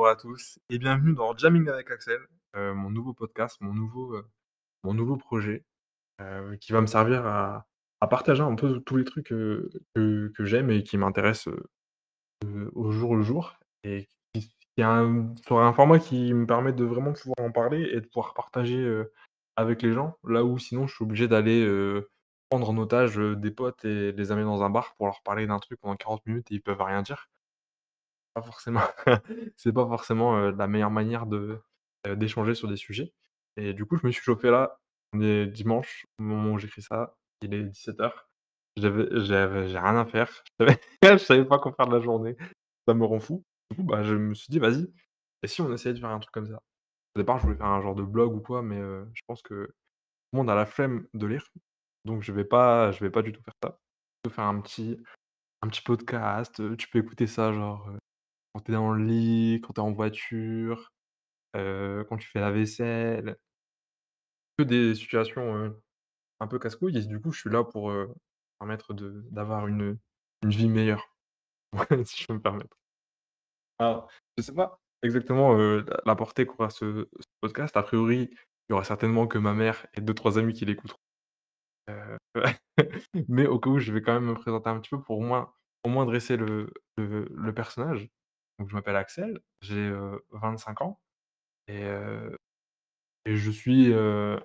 à tous et bienvenue dans Jamming avec Axel, heu, mon nouveau podcast, mon nouveau, heu, mon nouveau projet, heu, qui va me servir à partager un peu tous les trucs, que j'aime et qui m'intéressent, au jour le jour et qui qui un un format qui me permet de vraiment pouvoir en parler et de pouvoir partager, avec les gens. Là où sinon je suis obligé d'aller, prendre en otage, des potes et les amener dans un bar pour leur parler d'un truc pendant 40 minutes et ils peuvent rien dire. Pas forcément c'est pas forcément, la meilleure manière de, d'échanger sur des sujets et du coup, je me suis chauffé là, on est dimanche au moment où j'écris ça, il est 17:00. J'avais j'avais j'ai rien à faire, je savais pas quoi faire de la journée, ça me rend fou. Du coup, bah, je me suis dit: «Vas-y, et si on essayait de faire un truc comme ça?» Au départ, je voulais faire un genre de blog ou quoi, mais je pense que tout le monde a la flemme de lire, donc je vais pas je vais pas du tout faire ça. Je vais faire un petit un petit podcast, tu peux écouter ça genre, quand tu es dans le lit, quand tu es en voiture, heu, quand tu fais la vaisselle. Que des situations, un peu casse-couilles et du coup, je suis là pour, permettre d'avoir une, une vie meilleure, si je peux me permettre. Alors, je sais pas exactement, la portée qu'aura ce podcast. A priori, il y aura certainement que ma mère et deux trois amis qui l'écouteront. Heu, mais au cas où, je vais quand même me présenter un petit peu pour au moins au moins dresser le le personnage. Donc je m'appelle Axel, j'ai, heu, 25 ans et je suis,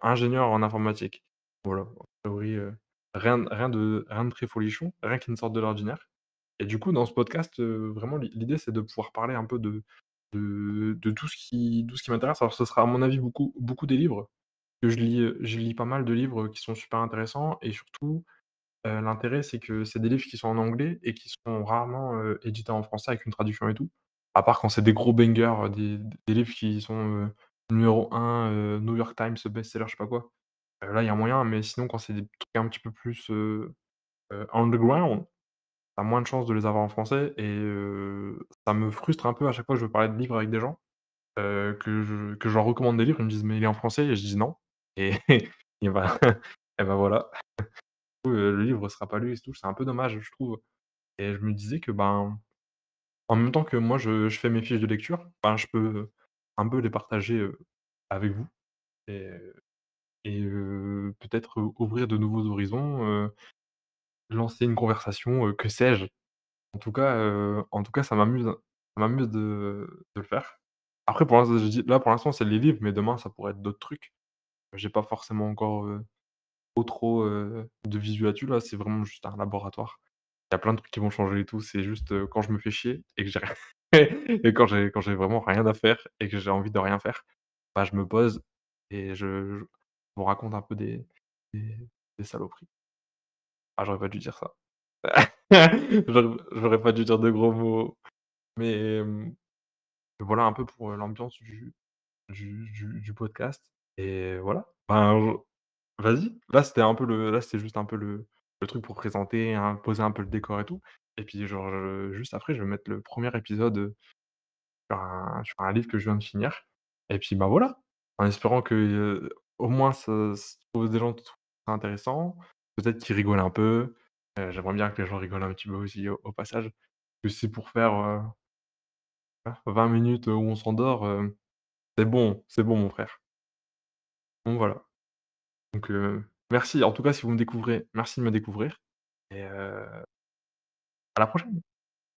ingénieur en informatique. Voilà, priori, heu, rien de rien de très folichon, rien qui ne sorte de l'ordinaire et du coup, dans ce podcast, vraiment l'i l'idée, c'est de pouvoir parler un peu de de de tout ce qui qui m'intéresse. Alors ce sera à mon avis beaucoup beaucoup des livres que je lis, je lis pas mal de livres qui sont super intéressants et surtout, l'intérêt, c'est que c'est des livres qui sont en anglais et qui sont rarement, édités en français avec une traduction et tout. À part quand c'est des gros bangers, heu, des livres qui sont, heu, numéro 1, heu, New York Times best-seller, je sais pas quoi. Là, il y a moyen, mais sinon quand c'est des trucs un petit peu plus, underground, tu as moins de chances de les avoir en français et ça me frustre un peu à chaque fois que je veux parler de livres avec des gens, heu, que je que je leur recommande des livres, ils me disent: «Mais il est en français?» et je dis: «Non» et et bah, voilà. Le livre sera pas lu et tout, c'est un peu dommage, je trouve et je me disais que, ben, en même temps que moi je fais mes fiches de lecture, je peux un peu les partager, avec vous et peut-être, ouvrir de nouveaux horizons, lancer une conversation, que sais-je? En tout cas, en tout cas, ça m'amuse ça m'amuse de le faire. Après pour l'instant, là, pour l'instant, c'est les livres, mais demain, ça pourrait être d'autres trucs. J'ai pas forcément encore, trop, de visu là, c'est vraiment juste un laboratoire. Il y a plein de trucs qui vont changer et tout, c'est juste, quand je me fais chier et que j'ai rien et quand j'ai quand j'ai vraiment rien à faire et que j'ai envie de rien faire, bah, je me pose et je vous raconte un peu des des saloperies. Ah, j'aurais pas dû dire ça. J'aurais pas dû dire de gros mots, mais mmh, voilà un peu pour, l'ambiance du podcast et voilà. Ben, vas-y, là, c'était un peu le là, c'était juste un peu le le truc pour présenter, hein, poser un peu le décor et tout et puis genre, juste après, je vais mettre le 1er épisode, heu, sur un livre que je viens de finir et puis, bah, voilà. En espérant que, heu, au moins ce s des gens trouvent ça intéressant, peut-être qu'ils rigolent un peu. Heu, j'aimerais bien que les gens rigolent un petit peu aussi au au passage, que c'est pour faire, heu ah, 20 minutes, heu, où on s'endort, c'est bon, c'est bon mon frère. Donc voilà. Donc merci en tout cas si vous me découvrez, merci de me découvrir et à la prochaine.